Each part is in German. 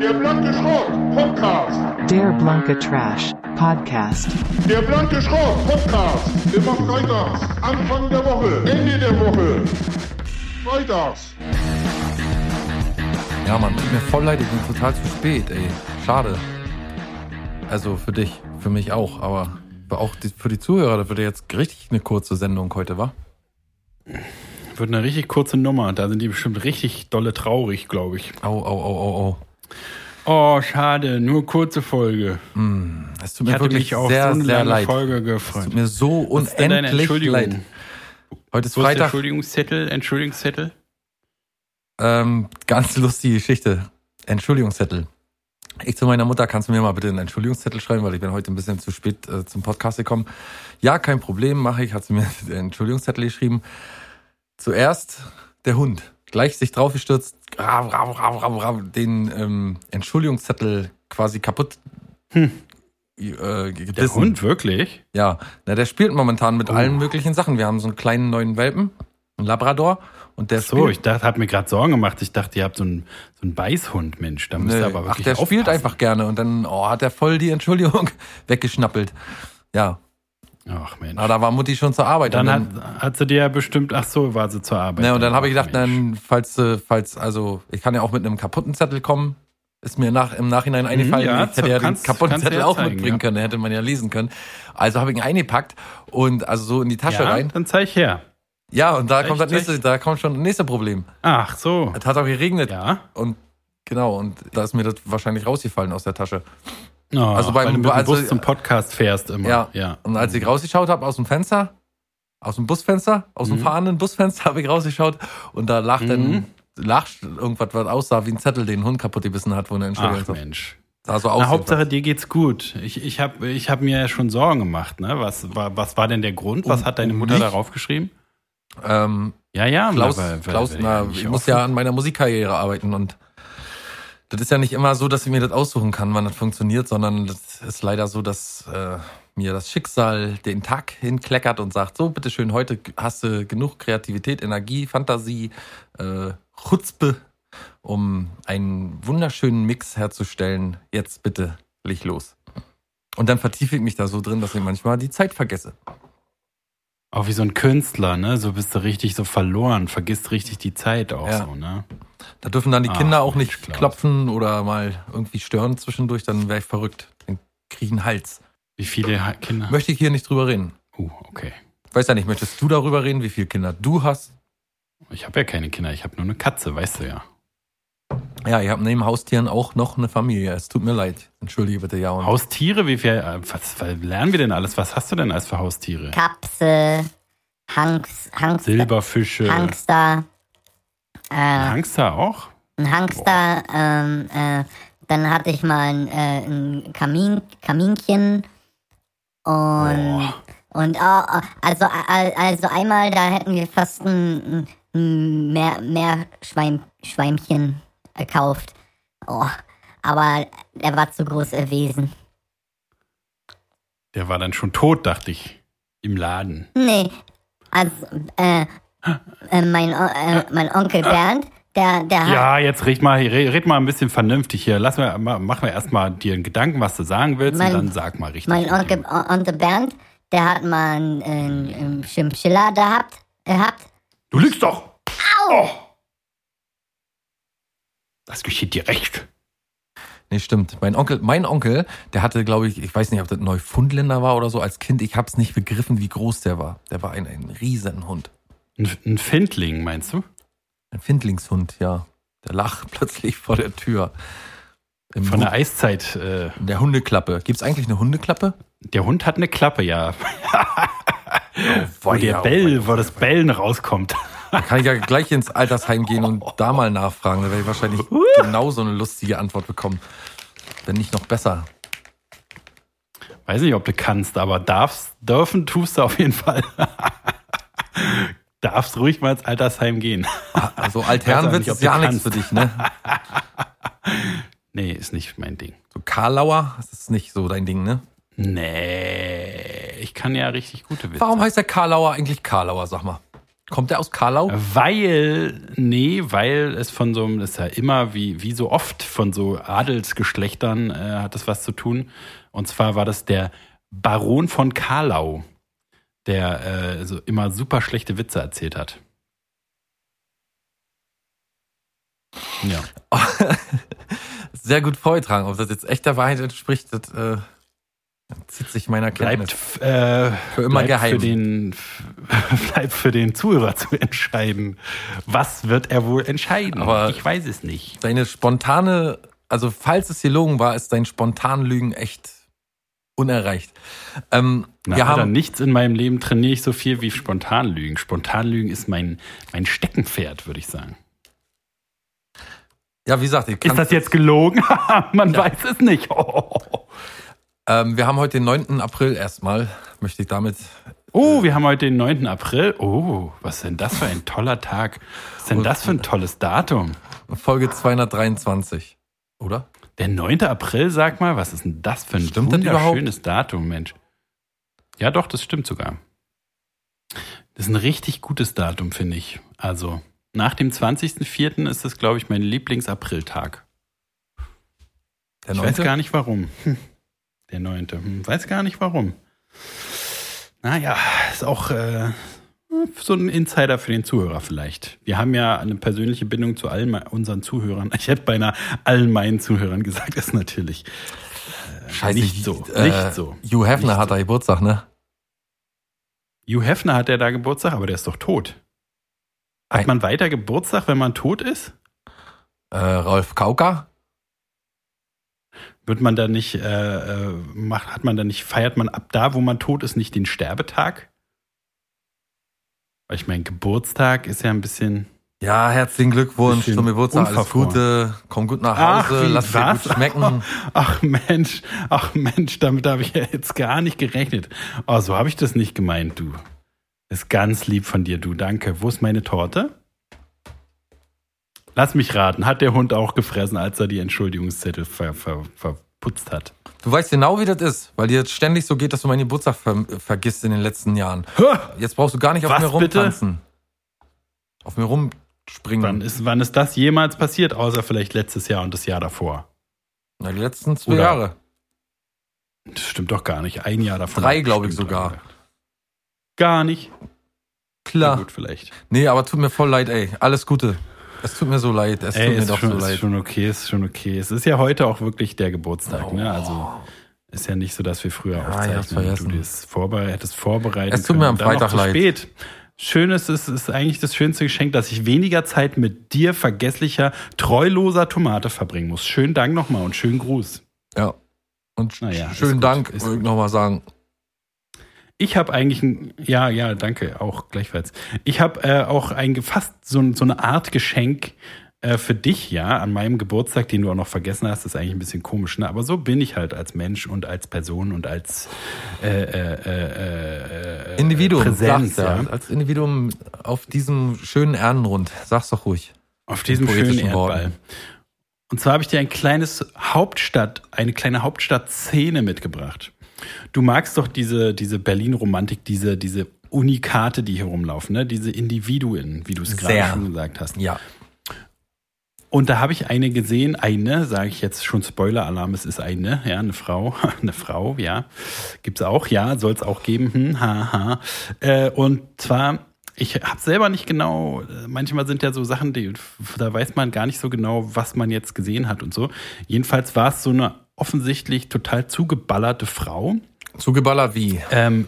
Der blanke Schrott Podcast. Der Blanke Trash Podcast. Der blanke Schrott Podcast. Immer freitags. Anfang der Woche. Ende der Woche. Freitags. Ja, Mann, tut mir voll leid, ich bin total zu spät, ey. Schade. Also für dich, für mich auch, aber auch die, für die Zuhörer, das wird ja jetzt richtig eine kurze Sendung heute, wa? Wird eine richtig kurze Nummer. Da sind die bestimmt richtig dolle traurig, glaube ich. Au, au, au, au, au. Oh, schade, nur kurze Folge. Es tut Ich mir hatte wirklich mich auf sehr, so eine sehr lange leid. Folge Es gefreut. tut mir so ist unendlich leid. Heute ist Wo ist Freitag. Entschuldigungszettel? Entschuldigungszettel? Ähm, ganz lustige Geschichte. Entschuldigungszettel. Ich zu meiner Mutter, kannst du mir mal bitte einen Entschuldigungszettel schreiben, weil ich bin heute ein bisschen zu spät äh, zum Podcast gekommen. Ja, kein Problem, mache ich, hat sie mir den Entschuldigungszettel geschrieben. Zuerst der Hund, gleich sich draufgestürzt, rav, rav, rav, rav, rav, den ähm, Entschuldigungszettel quasi kaputt Hm. äh. Der Hund, wirklich? Ja, na, der spielt momentan mit Oh. allen möglichen Sachen. Wir haben so einen kleinen neuen Welpen, einen Labrador, und der So, spielt ich dachte, hat mir gerade Sorgen gemacht. Ich dachte, ihr habt so einen, so einen Beißhund, Mensch. Da müsst ihr aber Ach, wirklich der spielt aufpassen. einfach gerne und dann oh, hat er voll die Entschuldigung weggeschnappelt. Ja, Ach, Mensch. aber da war Mutti schon zur Arbeit. dann und hat, hat sie dir ja bestimmt, ach so, war sie zur Arbeit. ne, und dann habe ich Ach, gedacht, dann, falls, äh, falls, also ich kann ja auch mit einem kaputten Zettel kommen. Ist mir nach, im Nachhinein eingefallen, ja, ich hätte ja den kaputten Zettel auch zeigen, mitbringen ja. können, hätte man ja lesen können. Also habe ich ihn eingepackt und also so in die Tasche ja, rein. dann zeig ich her. Ja, und da Echt, kommt das nächste, da kommt schon das nächste Problem. Ach so. Es hat auch geregnet Ja. und genau, und da ist mir das wahrscheinlich rausgefallen aus der Tasche. Oh, Also beim- weil du mit dem also- Bus zum Podcast fährst immer. Ja. ja. Und als ich rausgeschaut habe aus dem Fenster, aus dem Busfenster, aus dem Mhm. fahrenden Busfenster habe ich rausgeschaut und da lag dann Mhm. lag irgendwas, was aussah wie ein Zettel, den ein Hund kaputt gebissen hat, wo eine Entschuldigung Ach Mensch. sah so aus. Na, Hauptsache, dir geht's gut. Ich, ich habe ich hab mir ja schon Sorgen gemacht. Ne? Was, war, was war denn der Grund? Was Um- hat deine um Mutter mich? darauf geschrieben? ähm, Ja, ja. Klaus, weil- weil- Klaus weil na, ich muss ja an meiner Musikkarriere arbeiten und das ist ja nicht immer so, dass ich mir das aussuchen kann, wann das funktioniert, sondern das ist leider so, dass äh, mir das Schicksal den Tag hinkleckert und sagt, so, bitteschön, heute hast du genug Kreativität, Energie, Fantasie, äh, Chutzpe, um einen wunderschönen Mix herzustellen. Jetzt bitte, leg los. Und dann vertiefe ich mich da so drin, dass ich manchmal die Zeit vergesse. Auch wie so ein Künstler, ne? So bist du richtig so verloren, vergisst richtig die Zeit auch Ja. so, ne? Da dürfen dann die Kinder auch Mensch, nicht Klaus. klopfen oder mal irgendwie stören zwischendurch, dann wäre ich verrückt. Dann krieg ich einen Hals. Wie viele Ha- Kinder? Möchte ich hier nicht drüber reden. Uh, okay. Weiß ja nicht, möchtest du darüber reden, wie viele Kinder du hast? Ich habe ja keine Kinder, ich habe nur eine Katze, weißt du ja. Ja, ich habe neben Haustieren auch noch eine Familie. Es tut mir leid. Entschuldige bitte, ja. Und Haustiere, wie viel, äh, was, was lernen wir denn alles? Was hast du denn als für Haustiere? Kapsel, Hanks, Hangster, Silberfische, Hangster, äh, Hangster auch? ein Hangster, ähm, äh, dann hatte ich mal ein, äh, ein Kamin, Kaminchen und, Boah. und oh, also, al- also einmal, da hätten wir fast ein, ein mehr, mehr Schwein, Schweimchen gekauft. Oh, aber er war zu groß erwiesen. Der war dann schon tot, dachte ich. Im Laden. Nee, also, äh, äh, mein, äh, mein Onkel Bernd, der, der hat, Ja, jetzt red mal, red, red mal ein bisschen vernünftig hier. Lass mal, ma- mach mir erstmal dir einen Gedanken, was du sagen willst, Mein- und dann sag mal richtig. mein Onkel, Onkel Bernd, der hat mal einen, einen, Chinchilla gehabt, gehabt. Du lügst doch! Au! Das geschieht dir recht. nee, stimmt. Mein Onkel, mein Onkel, der hatte, glaube ich, ich weiß nicht, ob das ein Neufundländer war oder so, als Kind, ich habe es nicht begriffen, wie groß der war. Der war ein, ein Riesenhund. Ein, ein Findling, meinst du? Ein Findlingshund, ja. Der lag plötzlich vor der Tür. Im Von der Hu- Eiszeit. Äh, in der Hundeklappe. Gibt's eigentlich eine Hundeklappe? der Hund hat eine Klappe, ja. Wo Weia, der Bell, wo das Bellen rauskommt. Da kann ich ja gleich ins Altersheim gehen und da mal nachfragen. Da werde ich wahrscheinlich genauso eine lustige Antwort bekommen. Wenn nicht noch besser. Weiß nicht, ob du kannst, aber darfst, dürfen tust du auf jeden Fall. darfst ruhig mal ins Altersheim gehen. Also Altherrenwitz ist ja nichts für dich, ne? Nee, ist nicht mein Ding. So Karlauer, das ist nicht so dein Ding, ne? Nee, ich kann ja richtig gute Witze. Warum heißt der Karlauer eigentlich Karlauer, sag mal? Kommt der aus Karlau? Weil, nee, weil es von so einem, das ist ja immer wie, wie so oft von so Adelsgeschlechtern äh, hat das was zu tun. Und zwar war das der Baron von Karlau, der äh, so immer super schlechte Witze erzählt hat. Ja. Sehr gut vorgetragen. Ob das jetzt echt der Wahrheit entspricht, das äh, zieht sich meiner Kenntnis. Bleibt äh, Für immer bleibt geheim. Für den, bleibt für den Zuhörer zu entscheiden. Was wird er wohl entscheiden? Aber- ich weiß es nicht. Deine spontane, also falls es gelogen war, ist dein spontan Lügen echt unerreicht. Ähm, Na, wir haben, nichts in meinem Leben trainiere ich so viel wie Spontanlügen. Spontanlügen ist mein, mein Steckenpferd, würde ich sagen. ja, wie gesagt, ich Ist kann, das jetzt gelogen? Man weiß es nicht. ähm, wir haben heute den 9. April erstmal. Möchte ich damit Oh, wir haben heute den 9. April. Oh, was ist denn das für ein toller Tag? Was ist denn das für ein tolles Datum? Folge 223, oder? Der 9. April, sag mal, was ist denn das für ein Stimmt wunderschönes Datum, Mensch? Ja, doch, das stimmt sogar. Das ist ein richtig gutes Datum, finde ich. Also, nach dem 20.04. ist das, glaube ich, mein Lieblings-April-Tag. Ich weiß gar nicht warum. Der 9. Hm, Weiß gar nicht warum. Naja, ist auch äh, so ein Insider für den Zuhörer vielleicht. Wir haben ja eine persönliche Bindung zu allen unseren Zuhörern. Ich hätte beinahe allen meinen Zuhörern gesagt, ist natürlich Scheiße, nicht so. Äh, nicht so. Hugh Hefner hat so. da Geburtstag, ne? Hugh Hefner hat ja da Geburtstag, aber der ist doch tot. Hat Ein- man weiter Geburtstag, wenn man tot ist? Äh, Rolf Kauka? Wird man da nicht, äh, äh, macht, hat man da nicht, feiert man ab da, wo man tot ist, nicht den Sterbetag? Weil ich mein, Geburtstag ist ja ein bisschen. Ja, herzlichen Glückwunsch zum Geburtstag. Alles. Gute. Komm gut nach Ach, Hause. wie, Lass dir was? gut schmecken. Ach Mensch, ach Mensch, damit habe ich ja jetzt gar nicht gerechnet. Oh, so habe ich das nicht gemeint, du. Ist ganz lieb von dir, du. Danke. Wo ist meine Torte? Lass mich raten. Hat der Hund auch gefressen, als er die Entschuldigungszettel ver, ver, verputzt hat? Du weißt genau, wie das ist, weil dir jetzt ständig so geht, dass du meinen Geburtstag ver vergisst in den letzten Jahren. Jetzt brauchst du gar nicht auf Was mir bitte? rumtanzen. Auf mir rumspringen. Wann ist, wann ist das jemals passiert, außer vielleicht letztes Jahr und das Jahr davor? Na, die letzten zwei Oder- Jahre. Das stimmt doch gar nicht. Ein Jahr davon. Drei, hat glaub ich sogar. gedacht. Gar nicht. Na Klar. gut, vielleicht. Nee, aber tut mir voll leid, ey. Alles Gute. Es tut mir so leid. Es Ey, tut mir ist doch schon, so ist leid. schon okay, ist schon okay. Es ist ja heute auch wirklich der Geburtstag, ne? Also Oh. ist ja nicht so, dass wir früher Ja, aufzeichnen. vergessen. Du das vorbere hättest vorbereitet. Es tut mir am Freitag leid. spät. Schön ist, es ist eigentlich das schönste Geschenk, dass ich weniger Zeit mit dir, vergesslicher, treuloser Tomate verbringen muss. Schönen Dank nochmal und schönen Gruß. Ja. Und Naja, ist schönen Dank, ist wollte ich nochmal sagen. Ich habe eigentlich ein, ja, ja, danke, auch gleichfalls. Ich habe äh, auch ein fast so, so eine Art Geschenk äh, für dich, ja, an meinem Geburtstag, den du auch noch vergessen hast, ist eigentlich ein bisschen komisch, ne? Aber so bin ich halt als Mensch und als Person und als äh, äh, äh, äh, Individuum, Präsenz, ja. Als Individuum auf diesem schönen Ehrenrund. Sag's doch ruhig. Auf diesem schönen Worten. Erdball. Und zwar habe ich dir ein kleines Hauptstadt, eine kleine Hauptstadtszene mitgebracht. Du magst doch diese, diese Berlin-Romantik, diese, diese Unikate, die hier rumlaufen, ne? diese Individuen, wie du es gerade schon gesagt hast. Ja. Und da habe ich eine gesehen, eine, sage ich jetzt schon Spoiler-Alarm, es ist eine, ja, eine Frau, eine Frau, ja, gibt's auch, ja, soll es auch geben, hm, ha, ha. Äh, und zwar, ich habe selber nicht genau, äh, manchmal sind ja so Sachen, die, da weiß man gar nicht so genau, was man jetzt gesehen hat und so. Jedenfalls war es so eine offensichtlich total zugeballerte Frau. Zugeballert wie? Ähm,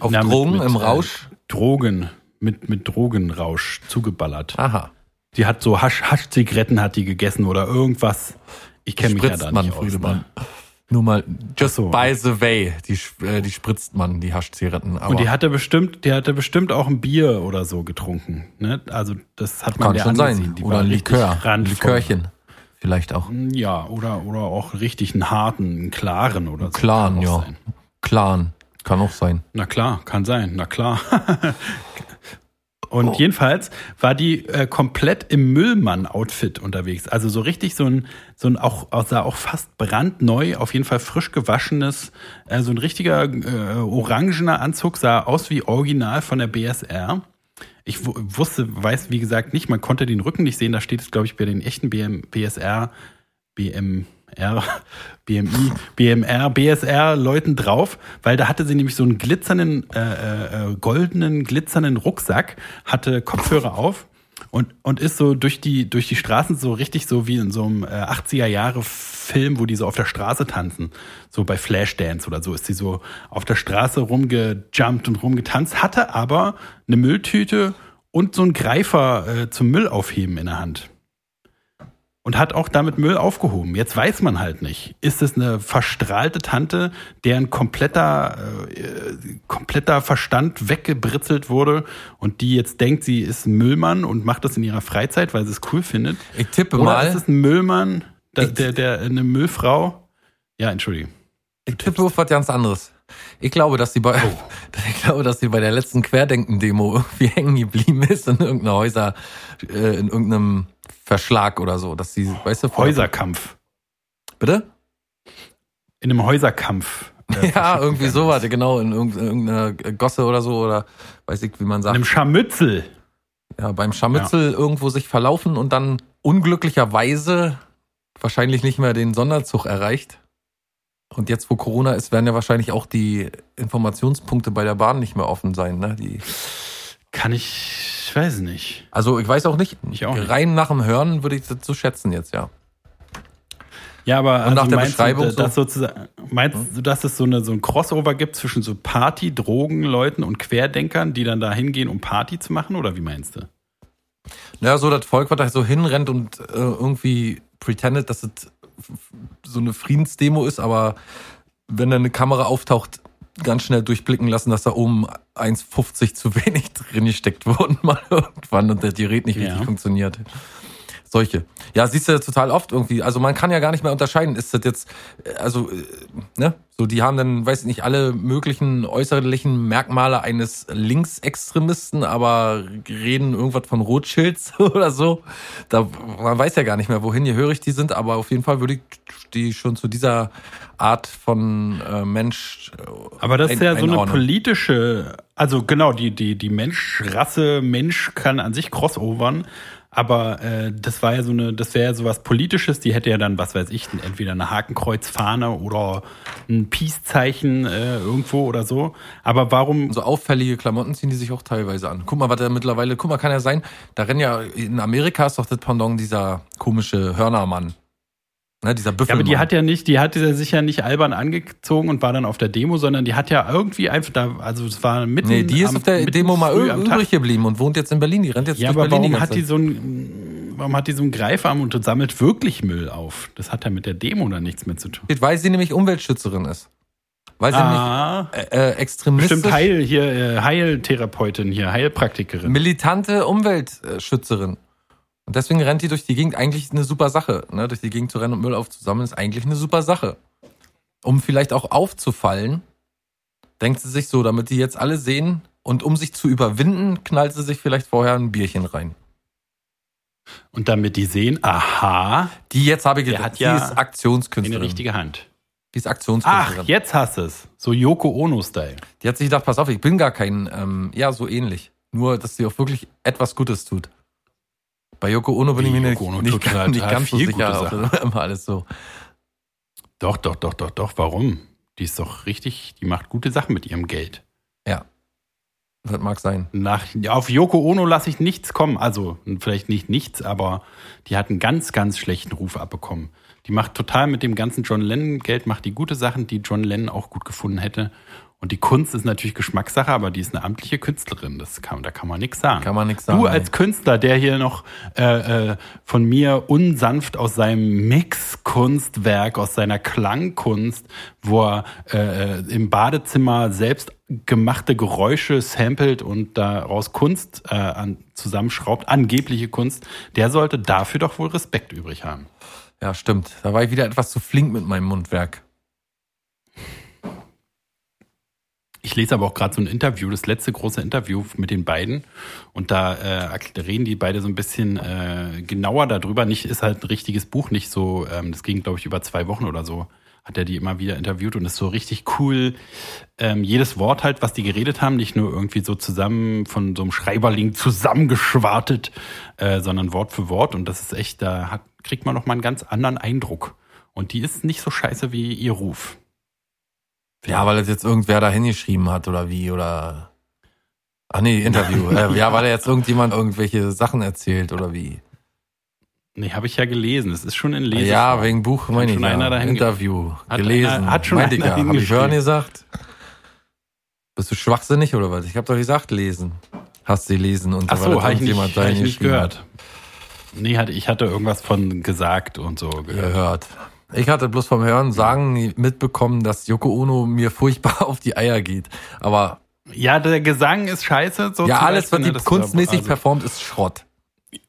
Auf na, mit- Drogen, mit, im äh, Rausch? Drogen, mit, mit Drogenrausch zugeballert. Aha. Die hat so Hasch, Haschzigaretten hat die gegessen oder irgendwas. Ich kenne mich ja da nicht aus. Ne? Nur mal, just so. by the way, die, äh, die spritzt man, die Haschzigaretten. Und die hatte bestimmt, die hatte bestimmt auch ein Bier oder so getrunken. Ne? Also das hat man kann der schon angesehen. sein. Die Oder war ein Likör, ein. Likörchen. Vielleicht auch. Ja, oder, oder auch richtig einen harten, einen klaren oder so. Auch ja. sein. Clan. Kann auch sein. Na klar, kann sein, na klar. Und Oh. jedenfalls war die äh, komplett im Müllmann-Outfit unterwegs. Also so richtig so ein, so ein auch, auch- sah auch fast brandneu, auf jeden Fall frisch gewaschenes, äh, so ein richtiger äh, orangener Anzug, sah aus wie original von der BSR. Ich wu- wusste, weiß wie gesagt nicht, man konnte den Rücken nicht sehen, da steht es, glaube ich, bei den echten BM, BSR, BMR, BMI, BMR, BSR-Leuten drauf, weil da hatte sie nämlich so einen glitzernden, äh, äh, goldenen, glitzernden Rucksack, hatte Kopfhörer auf und, und ist so durch die, durch die Straßen so richtig so wie in so einem äh, 80er-Jahre-Film, wo die so auf der Straße tanzen. So bei Flashdance oder so ist sie so auf der Straße rumgejumpt und rumgetanzt, hatte aber eine Mülltüte und so einen Greifer äh, zum Müll aufheben in der Hand. Und hat auch damit Müll aufgehoben. Jetzt weiß man halt nicht. Ist es eine verstrahlte Tante, deren kompletter, äh, kompletter Verstand weggebritzelt wurde und die jetzt denkt, sie ist ein Müllmann und macht das in ihrer Freizeit, weil sie es cool findet? Ich tippe Oder mal, ist es ein Müllmann, der, der, der eine Müllfrau? Ja, entschuldige. ich tippe auf was ganz anderes. Ich glaube, dass sie bei, Oh. ich glaube, dass sie bei der letzten Querdenken-Demo irgendwie hängen geblieben ist in irgendeiner Häuser, äh, in irgendeinem Verschlag oder so, dass sie, weißt du, Häuserkampf. Bitte? In einem Häuserkampf. äh, Ja, irgendwie sowas, ist. genau, in irgend- irgendeiner Gosse oder so, oder weiß ich, wie man In sagt. einem Scharmützel. Ja, beim Scharmützel irgendwo sich verlaufen und dann unglücklicherweise wahrscheinlich nicht mehr den Sonderzug erreicht. Und jetzt, wo Corona ist, werden ja wahrscheinlich auch die Informationspunkte bei der Bahn nicht mehr offen sein. Ne? Die, Kann ich, ich weiß nicht. also ich weiß auch nicht, Ich auch nicht. rein nach dem Hören würde ich das so schätzen jetzt, ja. Ja, aber also nach der meinst Beschreibung du, dass sozusagen, meinst du, dass es so, eine, so ein Crossover gibt zwischen so Party, Drogenleuten und Querdenkern, die dann da hingehen, um Party zu machen? Oder wie meinst du? Ja, so das Volk, was da so hinrennt und äh, irgendwie pretendet, dass es so eine Friedensdemo ist, aber wenn da eine Kamera auftaucht, ganz schnell durchblicken lassen, dass da oben 1,50 zu wenig drin gesteckt wurden mal irgendwann und das Gerät nicht Ja. richtig funktioniert. Solche. Ja, siehst du total oft irgendwie. Also man kann ja gar nicht mehr unterscheiden. Ist das jetzt, äh, also, äh, ne? So, die haben dann, weiß ich nicht, alle möglichen äußerlichen Merkmale eines Linksextremisten, aber reden irgendwas von Rothschilds oder so. Da, man weiß ja gar nicht mehr, wohin gehörig die sind, aber auf jeden Fall würde ich die schon zu dieser Art von äh, Mensch. äh, Aber das ist ein- ja so eine einordnen. politische, also genau, die, die, die Menschrasse, Mensch kann an sich crossovern, aber äh, das war ja so eine, das wäre ja sowas Politisches, die hätte ja dann, was weiß ich, entweder eine Hakenkreuzfahne oder ein Peace-Zeichen äh, irgendwo oder so. Aber warum So auffällige Klamotten ziehen die sich auch teilweise an. Guck mal, was da mittlerweile, guck mal, kann ja sein, da rennen ja, in Amerika ist doch das Pendant dieser komische Hörnermann. Ne, dieser Ja, Büffelmann. aber die hat ja nicht, die hat ja sich ja nicht albern angezogen und war dann auf der Demo, sondern die hat ja irgendwie einfach da, also es war mitten Nee, die ist am- auf der Demo mal übrig geblieben und wohnt jetzt in Berlin. Die rennt jetzt Ja, durch aber Berlin warum hat die so ein, warum hat die so einen Greifarm und sammelt wirklich Müll auf? Das hat ja mit der Demo dann nichts mehr zu tun. Weil sie nämlich Umweltschützerin ist. Weil sie Ah, nämlich äh, extremistisch, bestimmt Heil hier, äh, Heiltherapeutin hier, Heilpraktikerin. militante Umweltschützerin. Und deswegen rennt die durch die Gegend eigentlich eine super Sache. Ne? Durch die Gegend zu rennen und Müll aufzusammeln ist eigentlich eine super Sache. Um vielleicht auch aufzufallen, denkt sie sich so, damit die jetzt alle sehen und um sich zu überwinden, knallt sie sich vielleicht vorher ein Bierchen rein. Und damit die sehen, aha, Die jetzt habe ich gedacht, ja die ist eine Aktionskünstlerin. richtige Hand. Die ist Ach, Aktionskünstlerin. jetzt hast du es. So Yoko Ono-Style. Die hat sich gedacht, pass auf, ich bin gar kein, ähm, ja, so ähnlich. Nur, dass sie auch wirklich etwas Gutes tut. Bei Yoko Ono bin ich mir nicht, Ono nicht, gerade nicht ganz so sicher. gute Auch, immer alles so. Doch, doch, doch, doch, doch. Warum? Die ist doch richtig, die macht gute Sachen mit ihrem Geld. Ja. Das mag sein. Nach, auf Yoko Ono lasse ich nichts kommen. Also vielleicht nicht nichts, aber die hat einen ganz, ganz schlechten Ruf abbekommen. Die macht total mit dem ganzen John Lennon Geld, macht die gute Sachen, die John Lennon auch gut gefunden hätte. Und die Kunst ist natürlich Geschmackssache, aber die ist eine amtliche Künstlerin. Das kann, da kann man nichts sagen. Kann man nichts sagen. Du als Künstler, der hier noch äh, äh, von mir unsanft aus seinem Mixkunstwerk, aus seiner Klangkunst, wo er äh, im Badezimmer selbst gemachte Geräusche samplet und daraus Kunst äh, an, zusammenschraubt, angebliche Kunst, der sollte dafür doch wohl Respekt übrig haben. Ja, stimmt. Da war ich wieder etwas zu flink mit meinem Mundwerk. Ich lese aber auch gerade so ein Interview, das letzte große Interview mit den beiden. Und da äh, reden die beide so ein bisschen äh, genauer darüber. Nicht ist halt ein richtiges Buch, nicht so, ähm, das ging, glaube ich, über zwei Wochen oder so. hat er die immer wieder interviewt und ist so richtig cool. Ähm, jedes Wort halt, was die geredet haben, nicht nur irgendwie so zusammen von so einem Schreiberling zusammengeschwartet, äh, sondern Wort für Wort. Und das ist echt, da hat, kriegt man noch mal einen ganz anderen Eindruck. Und die ist nicht so scheiße wie ihr Ruf. Ja, weil das jetzt irgendwer da hingeschrieben hat oder wie oder. Ach nee, Interview. äh, ja, weil er jetzt irgendjemand irgendwelche Sachen erzählt oder wie. Nee, habe ich ja gelesen. Es ist schon in Lesen. Ja, wegen Buch meine ich ja. Interview. Hat gelesen. einer- hat schon Meinte ich einer ja. Hab ich hören gesagt? Bist du schwachsinnig oder was? Ich habe doch gesagt, lesen. Hast du gelesen und Ach so, das habe ich nicht, hab ich nicht gehört. Nee, hatte, ich hatte irgendwas von gesagt und so gehört. Gehört. Ich hatte bloß vom Hören sagen mitbekommen, dass Yoko Ono mir furchtbar auf die Eier geht. Aber Ja, der Gesang ist scheiße. So ja, alles, was ne, die das- kunstmäßig also, performt, ist Schrott.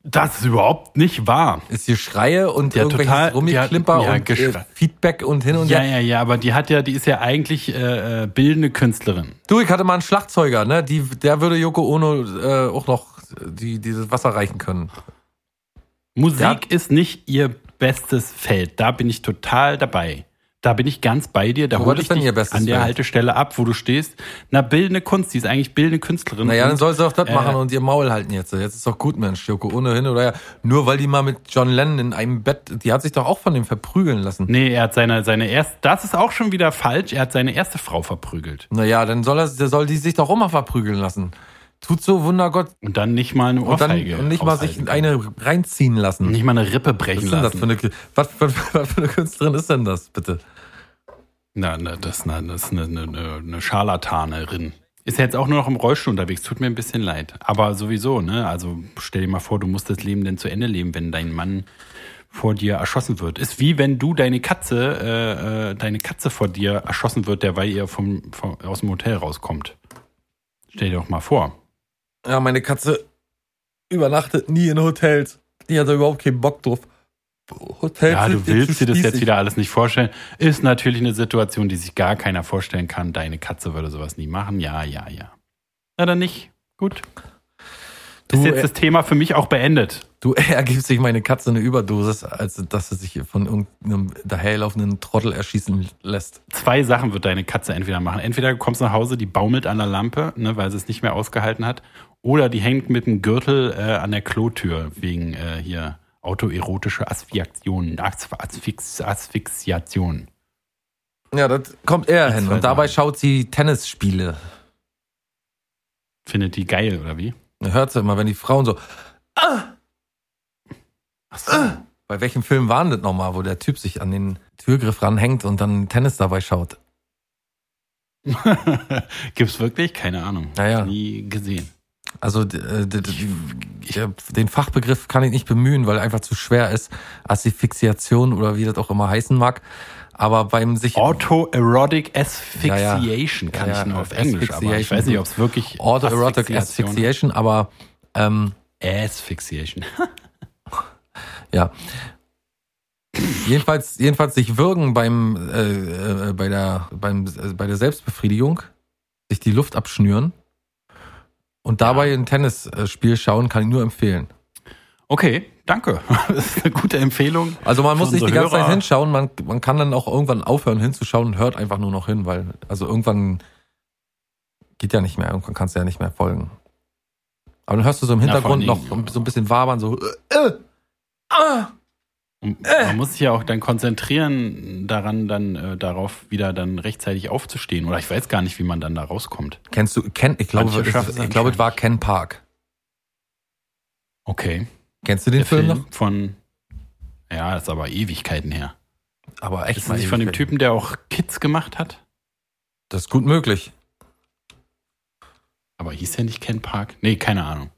Das ist überhaupt nicht wahr. Ist hier Schreie und Ja, irgendwelches total. Rummiklimper Die ja, und äh. Feedback und hin und Ja, her. ja, ja, aber die hat ja, die ist ja eigentlich äh, äh, bildende Künstlerin. Du, ich hatte mal einen Schlagzeuger, ne? Die, der würde Yoko Ono äh, auch noch die, dieses Wasser reichen können. Musik Ja. ist nicht ihr bestes Feld. Da bin ich total dabei. Da bin ich ganz bei dir. Da hole ich dich an der Feld? Haltestelle ab, wo du stehst. Na, bildende Kunst, die ist eigentlich bildende Künstlerin. Naja, Und- dann soll sie doch das äh, machen und ihr Maul halten jetzt. Jetzt ist doch gut, Mensch, Yoko Ono hin oder her. Nur weil die mal mit John Lennon in einem Bett, die hat sich doch auch von dem verprügeln lassen. Nee, er hat seine, seine erste, das ist auch schon wieder falsch. Er hat seine erste Frau verprügelt. Naja, dann soll er, soll die sich doch auch mal verprügeln lassen. Tut so, Wundergott. Und dann nicht mal eine Und dann Ohrfeige. und nicht mal sich eine reinziehen lassen. Nicht mal eine Rippe Was brechen ist denn das lassen. für eine, was, was, was für eine Künstlerin ist denn das, bitte? Na, na, das, na, das ist eine, eine, eine Scharlatanerin. Ist ja jetzt auch nur noch im Rollstuhl unterwegs. Tut mir ein bisschen leid. Aber sowieso, ne? Also stell dir mal vor, du musst das Leben denn zu Ende leben, wenn dein Mann vor dir erschossen wird. Ist wie wenn du deine Katze, äh, äh, deine Katze vor dir erschossen wird, derweil ihr vom, vom, aus dem Hotel rauskommt. Stell dir doch mal vor. Ja, meine Katze übernachtet nie in Hotels. Die hat da überhaupt keinen Bock drauf. Hotels Ja, du willst dir das jetzt wieder alles nicht vorstellen. Ist natürlich eine Situation, die sich gar keiner vorstellen kann. Deine Katze würde sowas nie machen. Ja, ja, ja. Na dann nicht. Gut. Du, ist jetzt das Thema für mich auch beendet. Du eher gibst sich meine Katze eine Überdosis, als dass sie sich von irgendeinem daherlaufenden Trottel erschießen lässt. Zwei Sachen wird deine Katze entweder machen. Entweder du kommst nach Hause, die baumelt an der Lampe, ne, weil sie es nicht mehr ausgehalten hat. Oder die hängt mit dem Gürtel äh, an der Klotür wegen äh, hier autoerotische Asphyxiation. Asphyx, Asphyxiation. Ja, das kommt eher hin. Und dabei schaut sie Tennisspiele. Findet die geil, oder wie? Hört sie immer, wenn die Frauen so. Ach so. Bei welchem Film war denn das nochmal, wo der Typ sich an den Türgriff ranhängt und dann Tennis dabei schaut? Gibt's wirklich? Keine Ahnung. Naja. Nie gesehen. Also äh, ich, den Fachbegriff kann ich nicht bemühen, weil er einfach zu schwer ist. Asphyxiation oder wie das auch immer heißen mag. Aber beim sich Autoerotic Asphyxiation kann Ja, ja. ich nur auf Englisch, aber ich weiß nicht, ob es wirklich Autoerotic Asphyxiation, aber ähm, Asphyxiation. Ja. jedenfalls, jedenfalls sich würgen beim, äh, äh, bei, der, beim, äh, bei der Selbstbefriedigung, sich die Luft abschnüren und dabei ein Tennisspiel schauen, kann ich nur empfehlen. Okay, danke. Das ist eine gute Empfehlung. Also man muss nicht die ganze Zeit Hörer. hinschauen, man, man kann dann auch irgendwann aufhören hinzuschauen und hört einfach nur noch hin, weil, also irgendwann geht ja nicht mehr, irgendwann kannst du ja nicht mehr folgen. Aber dann hörst du so im Ja, Hintergrund allen noch so ein bisschen wabern, so, äh, äh, ah. Und Man muss sich ja auch dann konzentrieren daran, dann äh, darauf wieder dann rechtzeitig aufzustehen. Oder ich weiß gar nicht, wie man dann da rauskommt. Kennst du, Ken, ich glaube, es ich glaube, es war Ken Park. Okay. Kennst du den Der Film, noch? von. Ja, das ist aber Ewigkeiten her. Aber echt Ist das nicht von dem. Typen, der auch Kids gemacht hat? Das ist gut möglich. Aber hieß der nicht Ken Park? Nee, keine Ahnung.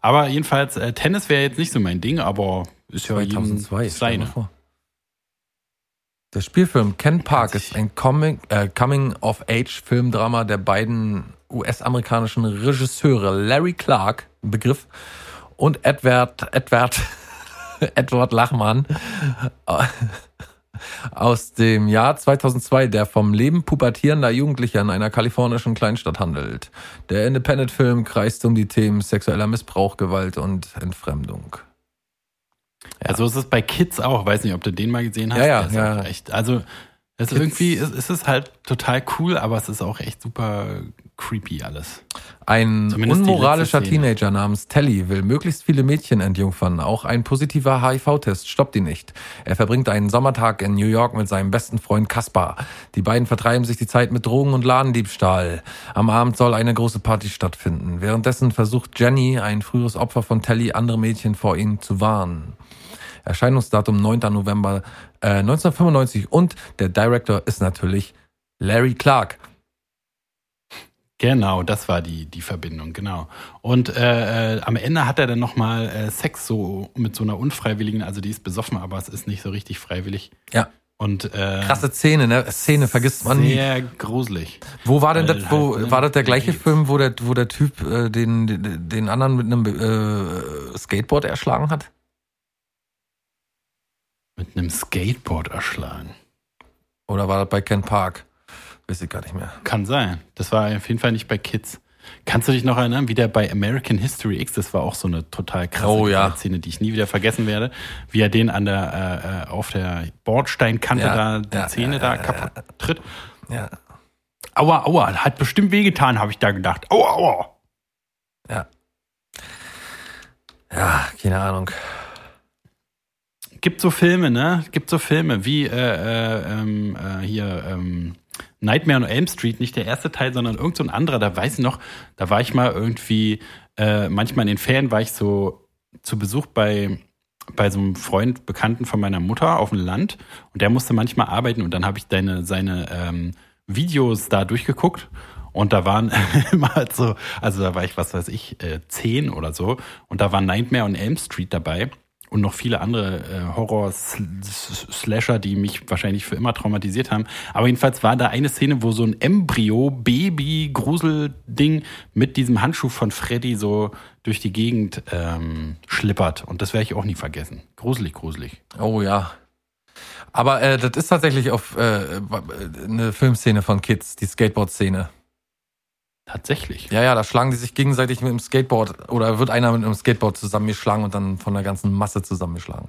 Aber jedenfalls, äh, Tennis wäre jetzt nicht so mein Ding, aber ist ja 2002. jedem stell dir mal seine. vor. Der Spielfilm Ken Park ist ein Coming, äh, Coming-of-Age-Filmdrama der beiden US-amerikanischen Regisseure Larry Clark, Begriff, und Edward, Edward, Edward Lachmann äh, aus dem Jahr 2002, der vom Leben pubertierender Jugendlicher in einer kalifornischen Kleinstadt handelt. Der Independent-Film kreist um die Themen sexueller Missbrauch, Gewalt und Entfremdung. Ja, so ist es bei Kids auch. Weiß nicht, ob du den mal gesehen hast. Ja, ja, ist ja. Echt, also Also irgendwie ist, ist es halt total cool, aber es ist auch echt super creepy alles. Ein Zumindest unmoralischer. Teenager namens Telly will möglichst viele Mädchen entjungfern. Auch ein positiver HIV-Test stoppt ihn nicht. Er verbringt einen Sommertag in New York mit seinem besten Freund Kaspar. Die beiden vertreiben sich die Zeit mit Drogen und Ladendiebstahl. Am Abend soll eine große Party stattfinden. Währenddessen versucht Jenny, ein früheres Opfer von Telly, andere Mädchen vor ihnen zu warnen. Erscheinungsdatum 9. November äh, 1995 und der Director ist natürlich Larry Clark. Genau, das war die, die Verbindung, genau. Und äh, äh, am Ende hat er dann nochmal äh, Sex so mit so einer unfreiwilligen, also die ist besoffen, aber es ist nicht so richtig freiwillig. Ja, Und äh, krasse Szene, ne? Szene vergisst man nie. sehr gruselig. Wo war denn das, wo, halt, ne, war das der gleiche AIDS. Film, wo der, wo der Typ äh, den, den, den anderen mit einem äh, Skateboard erschlagen hat? Mit einem Skateboard erschlagen. Oder war das bei Ken Park? Weiß ich gar nicht mehr. Kann sein. Das war auf jeden Fall nicht bei Kids. Kannst du dich noch erinnern, wie der bei American History X, das war auch so eine total krasse Oh, ja. Szene, die ich nie wieder vergessen werde, wie er den an der, äh, äh, auf der Bordsteinkante Ja, da, die ja, Zähne ja, da kaputt tritt. Ja, Aua, aua, hat bestimmt wehgetan, habe ich da gedacht. Aua, aua. ja. Ja, keine Ahnung. Gibt so Filme, ne? Gibt so Filme wie äh, äh, ähm, äh, hier ähm, Nightmare on Elm Street, nicht der erste Teil, sondern irgend so ein anderer. Da weiß ich noch, da war ich mal irgendwie, äh, manchmal in den Ferien war ich so zu Besuch bei bei so einem Freund, Bekannten von meiner Mutter auf dem Land und der musste manchmal arbeiten und dann habe ich deine, seine ähm, Videos da durchgeguckt und da waren immer halt so, also da war ich, was weiß ich, äh, zehn oder so und da war Nightmare on Elm Street dabei und noch viele andere äh, Horror-Slasher, die mich wahrscheinlich für immer traumatisiert haben. Aber jedenfalls war da eine Szene, wo so ein Embryo-Baby-Gruselding mit diesem Handschuh von Freddy so durch die Gegend ähm, schlippert. Und das werde ich auch nie vergessen. Gruselig, gruselig. Oh ja. Aber äh, das ist tatsächlich auf äh, eine Filmszene von Kids, die Skateboard-Szene. Tatsächlich. Ja, ja, da schlagen die sich gegenseitig mit dem Skateboard oder wird einer mit einem Skateboard zusammengeschlagen und dann von der ganzen Masse zusammengeschlagen.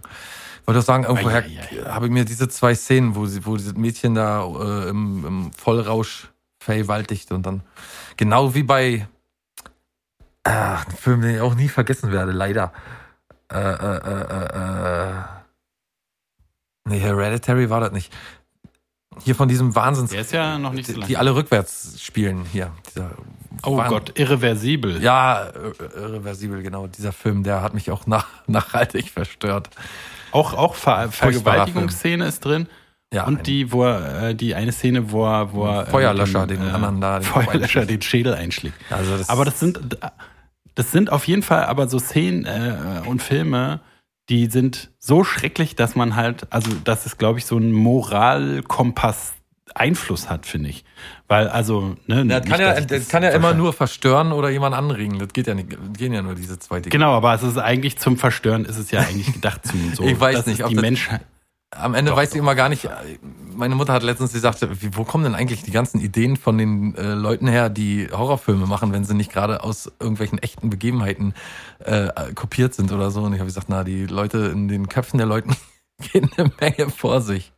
Ich wollte auch sagen, irgendwoher habe ich mir diese zwei Szenen, wo sie, wo dieses Mädchen da äh, im, im Vollrausch vergewaltigt und dann genau wie bei ah, ein Film, den ich auch nie vergessen werde, leider. Äh, äh, äh, äh, äh. Nee, Hereditary war das nicht. Hier von diesem Wahnsinns, Der ist ja noch nicht so die, lange. die alle rückwärts spielen hier. Dieser oh Wahn- Gott, irreversibel. ja, ir- irreversibel, genau. Dieser Film, der hat mich auch nach, nachhaltig verstört. Auch, auch Ver Vergewaltigungsszene ist drin. Ja, und die, wo er, äh, die eine Szene, wo er, wo er äh, Feuerlöscher, dem, den anderen da, den Feuerlöscher den Schädel einschlägt. Also das- aber das sind, das sind auf jeden Fall aber so Szenen äh, und Filme, die sind so schrecklich, dass man halt, also dass es, glaube ich, so einen Moralkompass Einfluss hat, finde ich. Weil, also, ne, Das nicht, kann ja, das kann ja immer nur verstören oder jemand anregen. Das geht ja nicht, gehen ja nur diese zwei Dinge. Genau, aber es ist eigentlich zum Verstören, ist es ja eigentlich gedacht zum so. Ich weiß das nicht, ist ob die das- Menschheit. Am Ende Doch, weiß ich immer gar nicht. Meine Mutter hat letztens gesagt, wie, wo kommen denn eigentlich die ganzen Ideen von den äh, Leuten her, die Horrorfilme machen, wenn sie nicht gerade aus irgendwelchen echten Begebenheiten äh, kopiert sind oder so. Und ich habe gesagt, na, die Leute in den Köpfen der Leuten gehen eine Menge vor sich.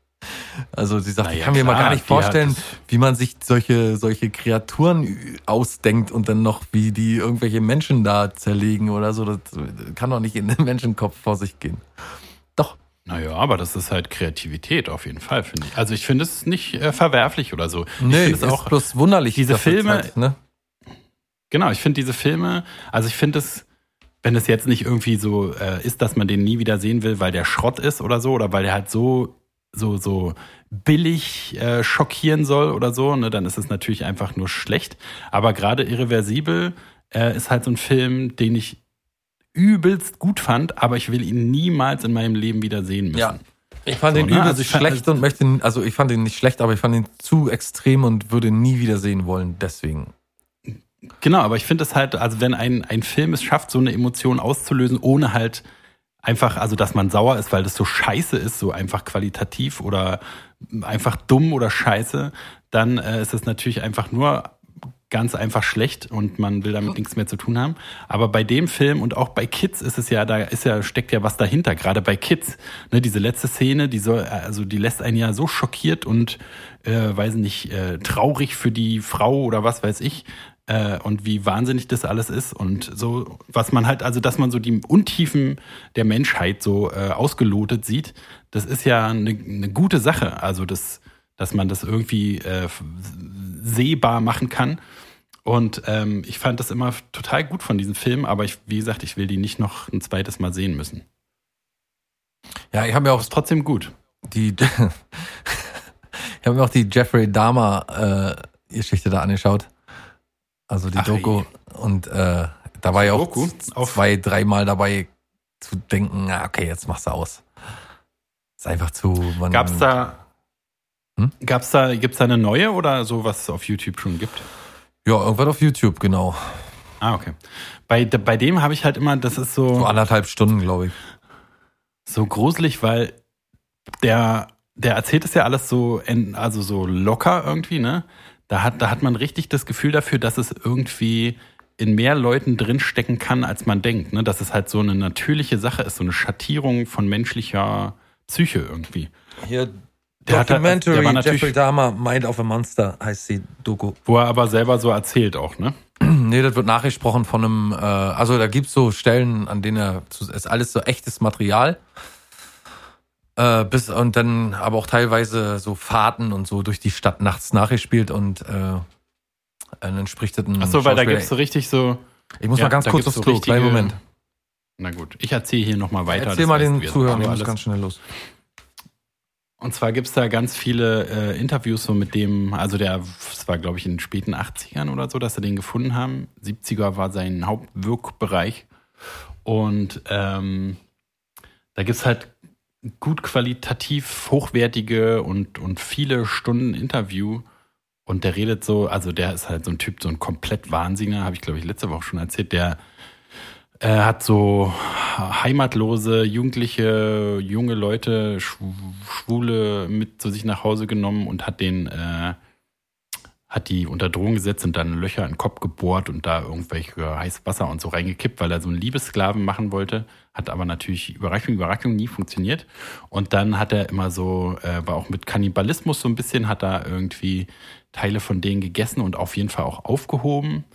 Also sie sagt, Na ich ja, kann mir mal klar, gar nicht vorstellen, wie man sich solche, solche Kreaturen ausdenkt und dann noch, wie die irgendwelche Menschen da zerlegen oder so. Das kann doch nicht in den Menschenkopf vor sich gehen. Naja, aber das ist halt Kreativität auf jeden Fall, finde ich. Also ich finde es nicht äh, verwerflich oder so. ich Nee, ist es auch, bloß wunderlich. diese Filme- halt, ne? genau, ich finde diese Filme, also ich finde es, wenn es jetzt nicht irgendwie so äh, ist, dass man den nie wieder sehen will, weil der Schrott ist oder so, oder weil der halt so, so, so billig äh, schockieren soll oder so, ne, dann ist es natürlich einfach nur schlecht. Aber gerade Irreversibel äh, ist halt so ein Film, den ich übelst gut fand, aber ich will ihn niemals in meinem Leben wieder sehen müssen. Ja. Ich fand So, den ne? übelst Also schlecht und möchte, ihn- also ich fand ihn nicht schlecht, aber ich fand ihn zu extrem und würde ihn nie wieder sehen wollen, deswegen. Genau, aber ich finde es halt, also wenn ein, ein Film es schafft, so eine Emotion auszulösen, ohne halt einfach, also dass man sauer ist, weil das so scheiße ist, so einfach qualitativ oder einfach dumm oder scheiße, dann äh, ist es natürlich einfach nur ganz einfach schlecht und man will damit nichts mehr zu tun haben. Aber bei dem Film und auch bei Kids ist es ja, da ist ja, steckt ja was dahinter, gerade bei Kids. Ne, diese letzte Szene, die soll, also die lässt einen ja so schockiert und äh, weiß nicht, äh, traurig für die Frau oder was weiß ich. Äh, und wie wahnsinnig das alles ist und so, was man halt, also dass man so die Untiefen der Menschheit so äh, ausgelotet sieht, das ist ja eine, eine gute Sache. Also das, dass man das irgendwie äh, sehbar machen kann. Und ähm, ich fand das immer total gut von diesem Film, aber ich, wie gesagt, ich will die nicht noch ein zweites Mal sehen müssen. Ja, ich habe mir auch Ist trotzdem gut. die, ich habe mir auch die Jeffrey Dahmer äh, Geschichte da angeschaut. Also die Ach, Doku. Und äh, da war ja auch Doku? zwei, dreimal dabei zu denken, na, okay, jetzt machst du aus. Ist einfach zu. Man, Gab's da, Hm? gab's da, gibt's da eine neue oder so, was es auf YouTube schon gibt? Ja, irgendwann auf YouTube, genau. Ah, okay. Bei, bei dem habe ich halt immer, das ist So so, anderthalb Stunden, glaube ich. so gruselig, weil der, der erzählt es ja alles so, also so locker irgendwie, ne? Da hat, da hat man richtig das Gefühl dafür, dass es irgendwie in mehr Leuten drinstecken kann, als man denkt, ne? Dass es halt so eine natürliche Sache ist, so eine Schattierung von menschlicher Psyche irgendwie. Hier, Der hat- Documentary, der war natürlich- Jeffrey Dahmer, Mind of a Monster heißt die Doku. Wo er aber selber so erzählt auch, ne? Nee, das wird nachgesprochen von einem, äh, also da gibt's so Stellen, an denen er, ist alles so echtes Material. Äh, bis, und dann aber auch teilweise so Fahrten und so durch die Stadt nachts nachgespielt und äh, dann spricht das ein Ach so, weil da gibt's so richtig so. Ich muss ja, mal ganz kurz aufs so Klo, kleinen richtige- Moment. Na gut, ich erzähle hier nochmal weiter. Erzähl mal den Zuhörern, ich muss ganz schnell los. Und zwar gibt's da ganz viele äh, Interviews so mit dem, also der, es war glaube ich in den späten 80ern oder so, dass sie den gefunden haben. 70er war sein Hauptwirkbereich. Und ähm, da gibt's halt gut qualitativ hochwertige und, und viele Stunden Interview. Und der redet so, also der ist halt so ein Typ, so ein komplett Wahnsinniger, habe ich glaube ich letzte Woche schon erzählt, der äh, hat so heimatlose, jugendliche, junge Leute, Schw- Schwule mit zu sich nach Hause genommen und hat den, äh, hat die unter Drohung gesetzt und dann Löcher in den Kopf gebohrt und da irgendwelche heißes Wasser und so reingekippt, weil er so einen Liebessklaven machen wollte. Hat aber natürlich Überraschung, Überraschung nie funktioniert. Und dann hat er immer so, äh, war auch mit Kannibalismus so ein bisschen, hat er irgendwie Teile von denen gegessen und auf jeden Fall auch aufgehoben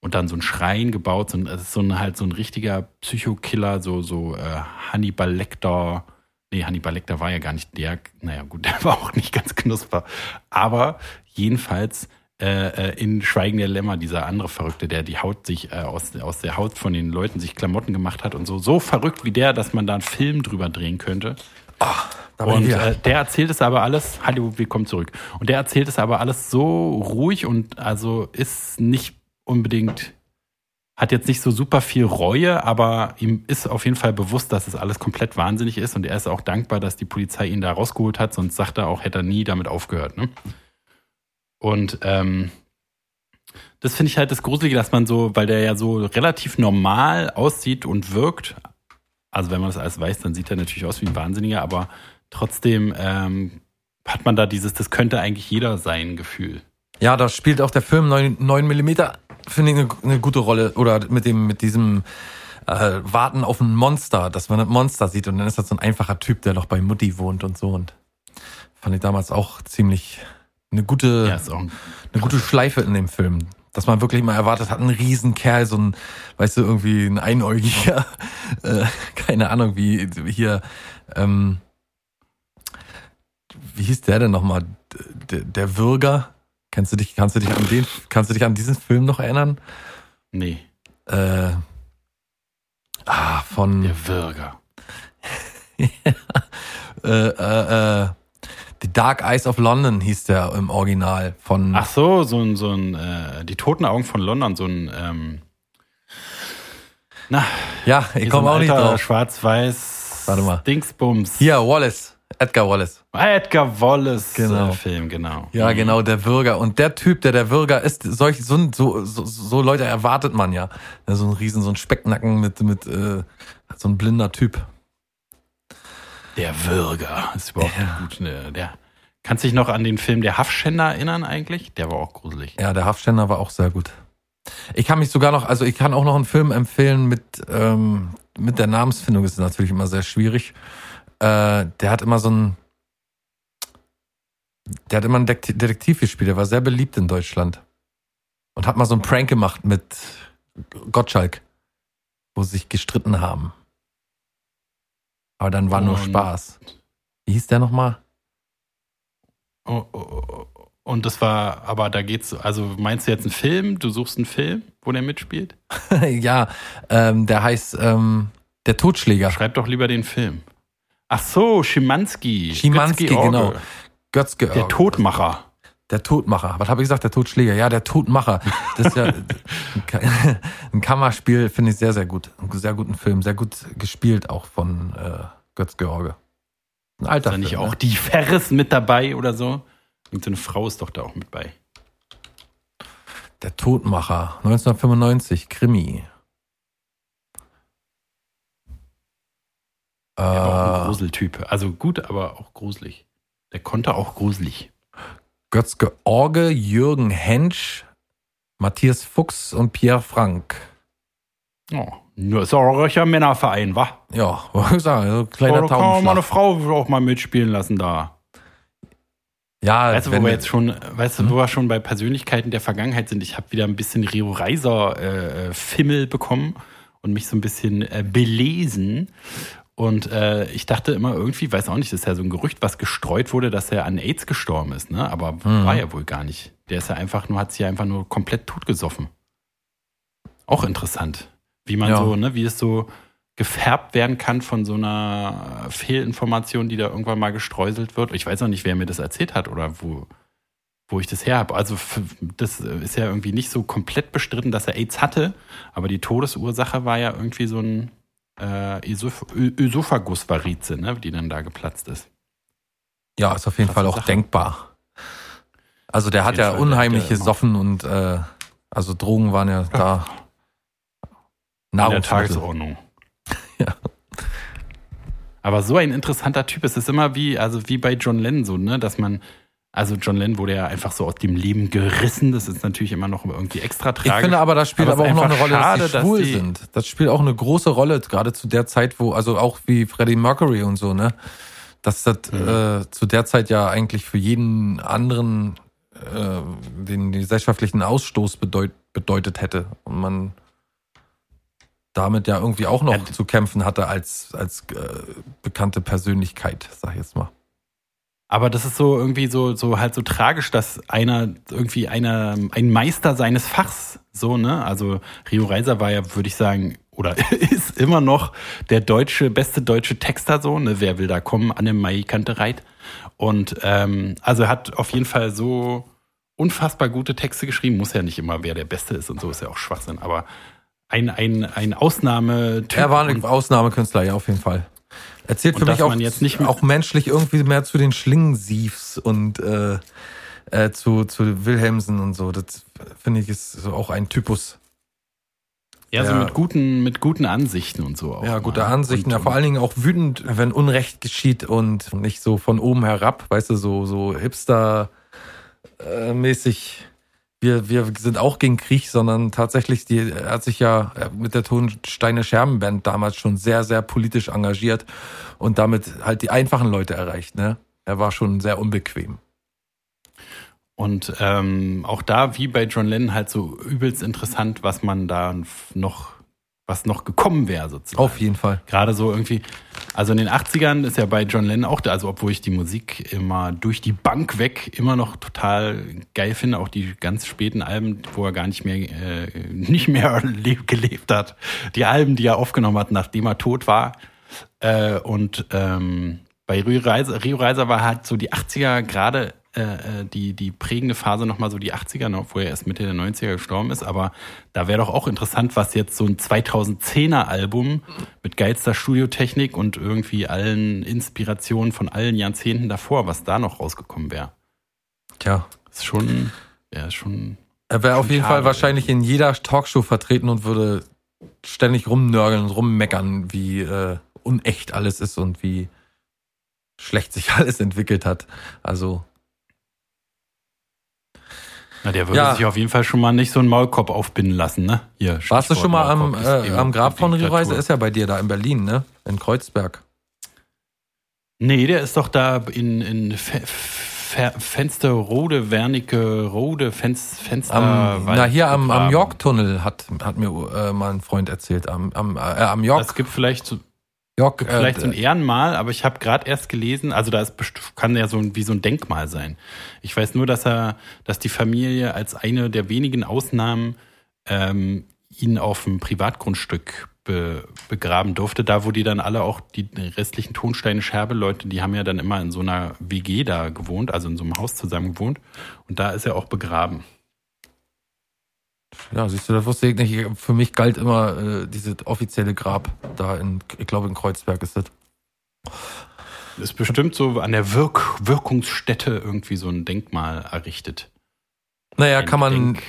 und dann so ein Schrein gebaut. So ein, es ist so ein, halt so ein richtiger Psychokiller, so, so äh, Hannibal Lecter. Nee, Hannibal Lecter war ja gar nicht der. Naja, gut, der war auch nicht ganz knusper. Aber jedenfalls äh, äh, in Schweigen der Lämmer, dieser andere Verrückte, der die Haut sich äh, aus, aus der Haut von den Leuten sich Klamotten gemacht hat und so. So verrückt wie der, dass man da einen Film drüber drehen könnte. Bin Und äh, der erzählt es aber alles, hallo, willkommen zurück. Und der erzählt es aber alles so ruhig und also ist nicht unbedingt, hat jetzt nicht so super viel Reue, aber ihm ist auf jeden Fall bewusst, dass es alles komplett wahnsinnig ist und er ist auch dankbar, dass die Polizei ihn da rausgeholt hat, sonst sagt er auch, hätte er nie damit aufgehört. Ne? Und ähm, das finde ich halt das Gruselige, dass man so, weil der ja so relativ normal aussieht und wirkt, also wenn man das alles weiß, dann sieht er natürlich aus wie ein Wahnsinniger, aber trotzdem ähm, hat man da dieses, das könnte eigentlich jeder sein, Gefühl. Ja, da spielt auch der Film 9, 9 mm, finde ich, eine, eine gute Rolle. Oder mit dem, mit diesem äh, Warten auf ein Monster, dass man ein Monster sieht und dann ist das so ein einfacher Typ, der noch bei Mutti wohnt und so. Und fand ich damals auch ziemlich eine gute, Ja, ein, eine gute Schleife in dem Film. Dass man wirklich mal erwartet hat, ein Riesenkerl, so ein, weißt du, irgendwie ein Einäugiger, äh, keine Ahnung, wie hier, ähm, wie hieß der denn nochmal? Der, der Würger? Kannst du dich, kannst du dich an den, kannst du dich an diesen Film noch erinnern? nee, Äh, ah, von der Würger. äh, äh, äh, The Dark Eyes of London hieß der im Original von Ach so, so ein, so ein, äh, die toten Augen von London, so ein, ähm, na, ja, ich komme so auch nicht drauf. Schwarz-Weiß Warte mal. Dingsbums. Hier Wallace, Edgar Wallace. Edgar Wallace Genau. äh, Film, genau. Ja, Mhm. genau, der Würger. Und der Typ, der der Würger ist, solch, so, so, so, Leute erwartet man ja. ja. So ein Riesen, so ein Specknacken mit, mit äh, so ein blinder Typ. Der Würger ist überhaupt gut. Ne, der Kannst du dich noch an den Film Der Haffschänder erinnern eigentlich? Der war auch gruselig. Ja, der Haftständer war auch sehr gut. Ich kann mich sogar noch, also ich kann auch noch einen Film empfehlen mit, ähm, mit der Namensfindung, ist natürlich immer sehr schwierig. Äh, der hat immer so ein, der hat immer einen Detektiv gespielt, der war sehr beliebt in Deutschland. Und hat mal so einen Prank gemacht mit Gottschalk, wo sie sich gestritten haben. Aber dann war nur Und- Spaß. Wie hieß der nochmal? Oh, oh, oh, oh. Und das war, aber da geht's, also meinst du jetzt einen Film? Du suchst einen Film, wo der mitspielt? ja, ähm, der heißt ähm, Der Totschläger. Schreib doch lieber den Film. Ach so, Schimanski. Schimanski, Götz-George. genau. Götzge. Der Todmacher. Der Todmacher. Was habe ich gesagt? Der Totschläger. Ja, der Todmacher. Das ist ja ein Ka- ein Kammerspiel, finde ich sehr, sehr gut. Einen sehr guten Film. Sehr gut gespielt auch von äh, Götz George. Ein Ist alter da nicht Film, auch ne? die Ferris mit dabei oder so? Und so eine Frau ist doch da auch mit bei. Der Todmacher. 1995. Krimi. Der war auch ein Äh, Gruseltyp. Also gut, aber auch gruselig. Der konnte auch gruselig. Götz George, Jürgen Hensch, Matthias Fuchs und Pierre Frank. Oh, nur ist auch ein Männerverein, wa? Ja, wollte ich sagen, so ein kleiner Oh, da kann man mal eine. Frau auch mal mitspielen lassen da. Ja, Weißt du, wo wir jetzt schon, weißt du, Hm? wo wir schon bei Persönlichkeiten der Vergangenheit sind? Ich habe wieder ein bisschen Rio Reiser äh, Fimmel bekommen und mich so ein bisschen äh, belesen. Und äh, ich dachte immer irgendwie, weiß auch nicht, das ist ja so ein Gerücht, was gestreut wurde, dass er an AIDS gestorben ist, ne? Aber Mhm. war ja wohl gar nicht. Der ist ja einfach nur, hat sich ja einfach nur komplett totgesoffen. Auch interessant. Wie man Ja. so, ne, wie es so gefärbt werden kann von so einer Fehlinformation, die da irgendwann mal gestreuselt wird. Ich weiß auch nicht, wer mir das erzählt hat oder wo, wo ich das her habe. Also das ist ja irgendwie nicht so komplett bestritten, dass er AIDS hatte, aber die Todesursache war ja irgendwie so ein äh, Ösoph Ösophagus-Varize, ne, die dann da geplatzt ist. Ja, ist auf jeden Krasse Fall auch Sache. denkbar. Also der Auf hat ja Fall, unheimlich der hat ja gesoffen und äh, also Drogen waren ja da. In der. Tagesordnung. Ja. Aber so ein interessanter Typ. Es ist immer wie, also wie bei John Lennon so, ne, dass man, also John Lennon wurde ja einfach so aus dem Leben gerissen. Das ist natürlich immer noch irgendwie extra tragisch. Ich finde aber, das spielt Aber aber, auch noch eine Rolle, schade, dass dass sie schwul die- sind. Das spielt auch eine große Rolle, gerade zu der Zeit, wo, also auch wie Freddie Mercury und so, ne? Dass das Mhm. äh, zu der Zeit ja eigentlich für jeden anderen äh, den gesellschaftlichen Ausstoß bedeut, bedeutet hätte. Und man damit ja irgendwie auch noch Ja. zu kämpfen hatte als, als äh, bekannte Persönlichkeit, sag ich jetzt mal. Aber das ist so irgendwie so, so halt so tragisch, dass einer irgendwie einer, ein Meister seines Fachs, so, ne? Also Rio Reiser war ja, würde ich sagen, oder ist immer noch der deutsche, beste deutsche Texter, so, ne? Wer will da kommen? Anne Mai Kantereit. Und ähm, also er hat auf jeden Fall so unfassbar gute Texte geschrieben. Muss ja nicht immer, wer der Beste ist und so, ist ja auch Schwachsinn, aber ein, ein, ein Ausnahmetyp. Er war ein Ausnahmekünstler, ja, auf jeden Fall. Erzählt für mich auch, auch menschlich irgendwie mehr zu den Schlingensiefs und äh, äh, zu, zu Wilhelmsen und so. Das finde ich ist so auch ein Typus. ja, so Ja. mit guten, mit guten Ansichten und so auch. Ja, gute mal. Ansichten. Und- ja, vor allen Dingen auch wütend, wenn Unrecht geschieht und nicht so von oben herab, weißt du, so, so Hipster-mäßig. Wir, wir sind auch gegen Krieg, sondern tatsächlich, die, hat sich ja mit der Tonsteine Scherbenband damals schon sehr, sehr politisch engagiert und damit halt die einfachen Leute erreicht, ne? Er war schon sehr unbequem. Und ähm, auch da, wie bei John Lennon, halt so übelst interessant, was man da noch, was noch gekommen wäre, sozusagen. Auf jeden Fall. Gerade so irgendwie, also in den 80ern ist ja bei John Lennon auch, da, also obwohl ich die Musik immer durch die Bank weg immer noch total geil finde, auch die ganz späten Alben, wo er gar nicht mehr, äh, nicht mehr le gelebt hat. Die Alben, die er aufgenommen hat, nachdem er tot war. Äh, und ähm, bei Rio Reiser, Rio Reiser war halt so die 80er gerade äh, äh, die, die prägende Phase nochmal so die 80er, ne, obwohl er erst Mitte der 90er gestorben ist. Aber da wäre doch auch interessant, was jetzt so ein 2010er Album mit geilster Studiotechnik und irgendwie allen Inspirationen von allen Jahrzehnten davor, was da noch rausgekommen wäre. Tja. Ist schon, ja, schon. Er wäre auf jeden Fall wahrscheinlich in jeder Talkshow vertreten und würde ständig rumnörgeln und rummeckern, wie äh, unecht alles ist und wie schlecht sich alles entwickelt hat. Also Na, der würde Ja. sich auf jeden Fall schon mal nicht so einen Maulkorb aufbinden lassen, ne? Hier, Warst du schon mal am, Maulkorb äh, am Grab von. Reiser? Ist ja bei dir da in Berlin, ne? In Kreuzberg. Nee, der ist doch da in, in Fe Fe Fensterrode, Wernicke, Rode, Fenst, Fenster. Am, na, hier am, am. York-Tunnel hat, hat mir äh, mal ein Freund erzählt. Am, am, äh, am York. Das gibt vielleicht York gibt vielleicht so ein äh, Ehrenmal, aber ich habe gerade erst gelesen, also da ist kann ja so ein, wie so ein Denkmal sein. Ich weiß nur, dass er, dass die Familie als eine der wenigen Ausnahmen ähm, ihn auf dem Privatgrundstück be, begraben durfte, da wo die dann alle auch die restlichen Tonsteine Scherbe Leute, die haben ja dann immer in so einer WG da gewohnt, also in so einem Haus zusammen gewohnt und da ist er auch begraben. Ja, siehst du, das wusste ich nicht. Für mich galt immer äh, dieses offizielle Grab da in, ich glaube in Kreuzberg ist das. Ist bestimmt so an der Wirk Wirkungsstätte irgendwie so ein Denkmal errichtet. Naja, Ein kann man Denk-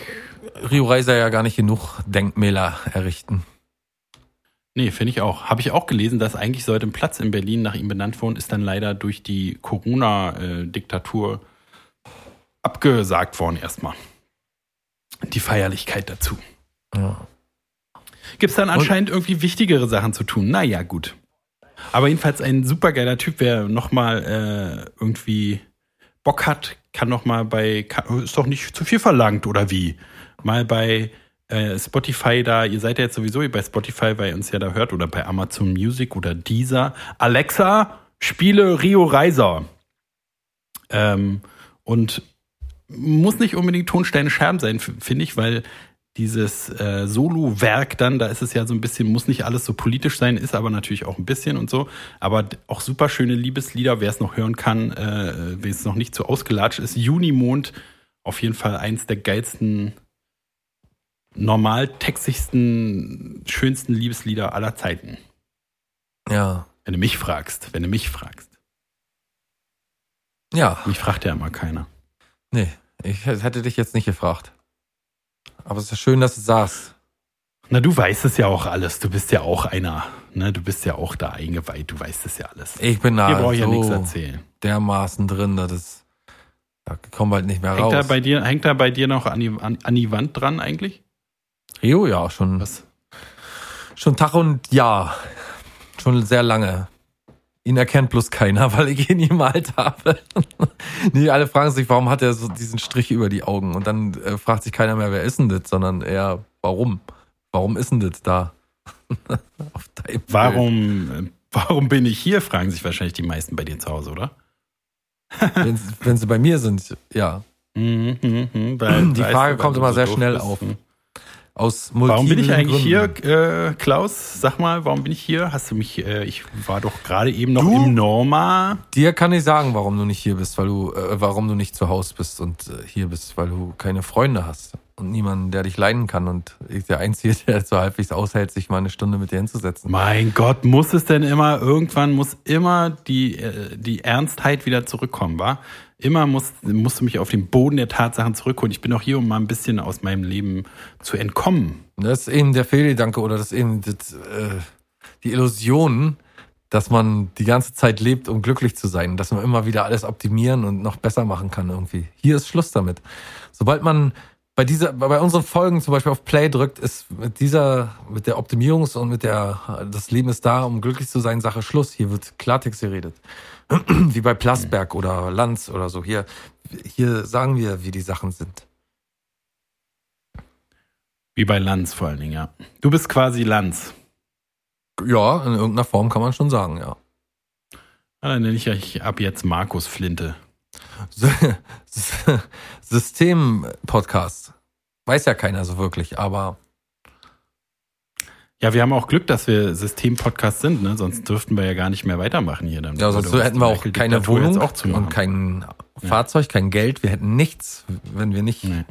Rio Reiser ja gar nicht genug Denkmäler errichten. Nee, finde ich auch. Habe ich auch gelesen, dass eigentlich sollte ein Platz in Berlin nach ihm benannt worden, ist dann leider durch die Corona-Diktatur abgesagt worden erstmal. Die Feierlichkeit dazu. Ja. Gibt es dann anscheinend irgendwie wichtigere Sachen zu tun? Naja, gut. Aber jedenfalls ein supergeiler Typ, wer nochmal äh, irgendwie Bock hat, kann nochmal bei, kann, ist doch nicht zu viel verlangt, oder wie? Mal bei äh, Spotify da, ihr seid ja jetzt sowieso bei Spotify, weil ihr uns ja da hört, oder bei Amazon Music oder Deezer. Alexa, spiele Rio Reiser. Ähm, und muss nicht unbedingt Tonsteine Scherben sein, finde ich, weil dieses äh, Solo-Werk dann, da ist es ja so ein bisschen, muss nicht alles so politisch sein, ist aber natürlich auch ein bisschen und so. Aber auch super schöne Liebeslieder, wer es noch hören kann, äh, wer es noch nicht so ausgelatscht ist. Junimond, auf jeden Fall eins der geilsten, normal textigsten, schönsten Liebeslieder aller Zeiten. Ja. Wenn du mich fragst, wenn du mich fragst. Ja. Mich fragt ja immer keiner. Nee, ich hätte dich jetzt nicht gefragt. Aber es ist ja schön, dass du sagst. Na, du weißt es ja auch alles. Du bist ja auch einer. Ne? Du bist ja auch da eingeweiht. Du weißt es ja alles. Ich bin da Hier brauche ich ja nichts so erzählen. dermaßen drin, dass es, da kommen wir halt nicht mehr Hängt da, raus. bei dir, hängt da bei dir noch an die, an, an die Wand dran eigentlich? Rio, ja, schon, Was? schon Tag und Jahr. Schon sehr lange. Ihn erkennt bloß keiner, weil ich ihn gemalt habe. nee, alle fragen sich, warum hat er so diesen Strich über die Augen? Und dann äh, fragt sich keiner mehr, wer ist denn das, sondern eher, warum? Warum ist denn das da? Warum, warum bin ich hier, fragen sich wahrscheinlich die meisten bei dir zu Hause, oder? Wenn, wenn sie bei mir sind, ja. Mhm, mhm, mhm, weil- Die Frage kommt immer sehr schnell bist. auf. Aus Warum bin ich eigentlich Gründen. hier, äh, Klaus? Sag mal, warum bin ich hier? Hast du mich, äh, ich war doch gerade eben noch Du? im Norma. Dir kann ich sagen, warum du nicht hier bist, weil du, äh, warum du nicht zu Hause bist und äh, hier bist, weil du keine Freunde hast und niemanden, der dich leiden kann und ich der Einzige, der so halbwegs aushält, sich mal eine Stunde mit dir hinzusetzen. Mein Gott, muss es denn immer, irgendwann muss immer die, äh, die Ernstheit wieder zurückkommen, wa? Immer muss, musst du mich auf den Boden der Tatsachen zurückholen. Ich bin auch hier, um mal ein bisschen aus meinem Leben zu entkommen. Das ist eben der Fehlgedanke oder das ist eben das, äh, die Illusion, dass man die ganze Zeit lebt, um glücklich zu sein, dass man immer wieder alles optimieren und noch besser machen kann irgendwie. Hier ist Schluss damit. Sobald man bei dieser, bei unseren Folgen zum Beispiel auf Play drückt, ist mit dieser, mit der Optimierungs- und mit der, das Leben ist da, um glücklich zu sein, Sache Schluss. Hier wird Klartext geredet. Wie bei Plasberg oder Lanz oder so. Hier, hier sagen wir, wie die Sachen sind. Wie bei Lanz vor allen Dingen, ja. Du bist quasi Lanz. Ja, in irgendeiner Form kann man schon sagen, ja. Dann nenne ich euch ab jetzt Markus Flinte. System-Podcast. Weiß ja keiner so wirklich, aber Ja, wir haben auch Glück, dass wir System-Podcast sind, ne? Sonst dürften wir ja gar nicht mehr weitermachen hier. Dann ja, sonst hätten wir auch keine jetzt Wohnung auch und kein Fahrzeug, kein Geld. Wir hätten nichts, wenn wir nicht Nee.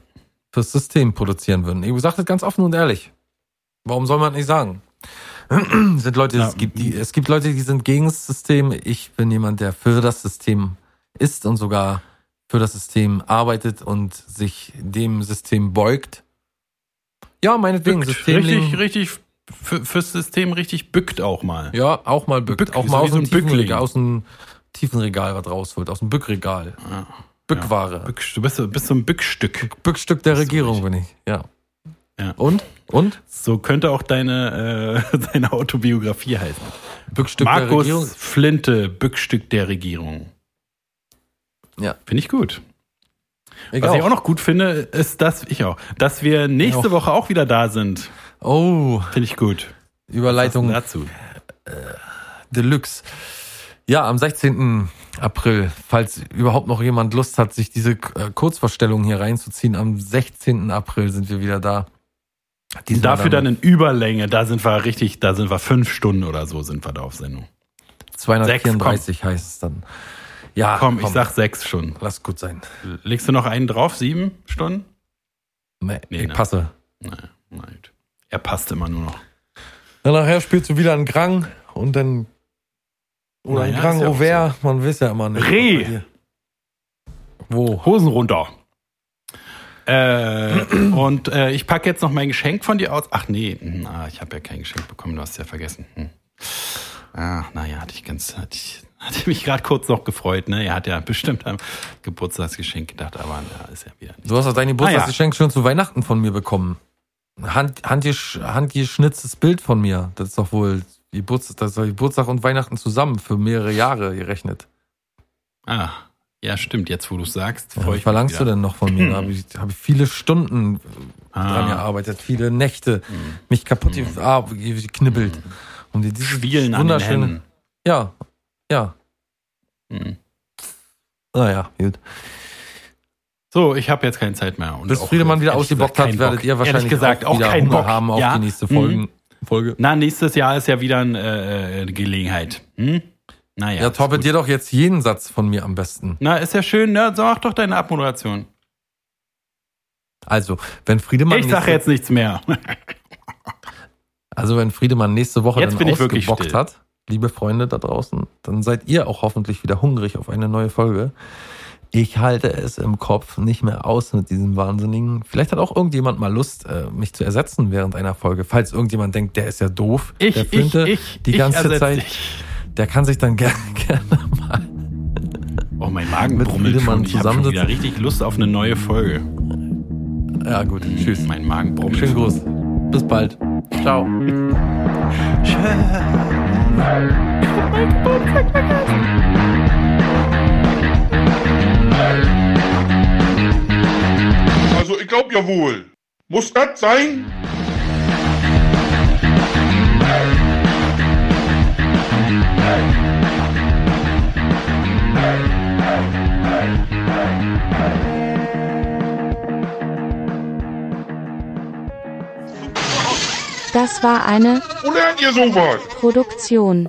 fürs System produzieren würden. Ich sage das ganz offen und ehrlich. Warum soll man nicht sagen? sind Leute, Ja. es, gibt die, es gibt Leute, die sind gegen das System. Ich bin jemand, der für das System ist und sogar für das System arbeitet und sich dem System beugt. Ja, meinetwegen. System. Richtig, richtig, für, fürs System richtig bückt auch mal. Ja, auch mal bückt. Bück, auch so mal wie aus so dem. Tiefenregal, aus dem Tiefenregal was rausholt, aus dem Bückregal. Bückware. Bück, du bist, so- bist so ein Bückstück. Bückstück der Regierung bin ich, ja. Ja. Und? Und? So könnte auch deine, äh, deine Autobiografie heißen. Bückstück der Regierung. Markus Flinte, Bückstück der Regierung. Ja. Finde ich gut. Ich Was ich auch. auch noch gut finde, ist, dass ich auch, dass wir nächste auch. Woche auch wieder da sind. Oh, Finde ich gut. Überleitung dazu. Deluxe. Ja, am 16. April, falls überhaupt noch jemand Lust hat, sich diese äh, Kurzvorstellung hier reinzuziehen, am 16. April sind wir wieder da. Diesmal Dafür dann in Überlänge, da sind wir richtig, da sind wir fünf Stunden oder so sind wir da auf Sendung. 234 heißt es dann. Ja, Komm, ich sag sechs Stunden. lass gut sein. Legst du noch einen drauf? Sieben Stunden? Nee, Nee, ich ne? passe. Nein, nein. Er passt immer nur noch. Dann nachher spielst du wieder einen Grang und dann oder ein Naja, Grang ist ja Auvert, man weiß ja immer nicht. Reh. Wo? Hosen runter. Äh, und äh, ich packe jetzt noch mein Geschenk von dir aus. Ach nee, hm, ah, ich habe ja kein Geschenk bekommen, du hast es ja vergessen. Hm. Ah, naja, hatte ich ganz, hatte ich, hatte mich gerade kurz noch gefreut, ne? Er hat ja bestimmt am Geburtstagsgeschenk gedacht, aber ja, ist ja wieder nicht. Du hast auch dein Geburtstagsgeschenk schon zu Weihnachten von mir bekommen. Hand, handgesch, handgeschnitztes Bild von mir. Das ist doch wohl Geburtstag, das ist doch Geburtstag und Weihnachten zusammen für mehrere Jahre gerechnet. Ah, ja, stimmt, jetzt wo du sagst, Ja, was verlangst du denn noch von mir? Da habe ich, hab ich viele Stunden dran Ah, gearbeitet, viele Nächte, mich kaputt ge- ah, ge- geknibbelt. Und dir dieses Spielen an den wunderschöne. Händen. Ja, ja. Hm. Naja, gut. So, ich habe jetzt keine Zeit mehr. Und Bis Friedemann wieder ausgebockt hat, werdet ihr wahrscheinlich Ehrlich gesagt auch auch, keinen Hunger Bock haben auf ja? die nächste Mhm. Folgen, Folge. Na, nächstes Jahr ist ja wieder eine äh, Gelegenheit. Hm? Naja. Ja, ist torped gut. dir doch jetzt jeden Satz von mir am besten. Na, ist ja schön, ne? So, mach doch deine Abmoderation. Also, wenn Friedemann ich sage jetzt nichts mehr. Also wenn Friedemann nächste Woche Jetzt dann bin ausgebockt hat, liebe Freunde da draußen, dann seid ihr auch hoffentlich wieder hungrig auf eine neue Folge. Ich halte es im Kopf nicht mehr aus mit diesem Wahnsinnigen. Vielleicht hat auch irgendjemand mal Lust, äh, mich zu ersetzen während einer Folge. Falls irgendjemand denkt, der ist ja doof, Ich, der ich, Flinte, ich, die ich ganze ersetz Zeit, dich. der kann sich dann gerne, gerne mal. Oh, mein Magen Mit brummelt schon. Ich habe schon wieder richtig Lust auf eine neue Folge. Ja gut, tschüss. Mein Magen brummelt. Schönen Gruß. Bis bald. Ciao. Also ich glaub ja wohl. Muss das sein? Das war eine lernt ihr sowas? Produktion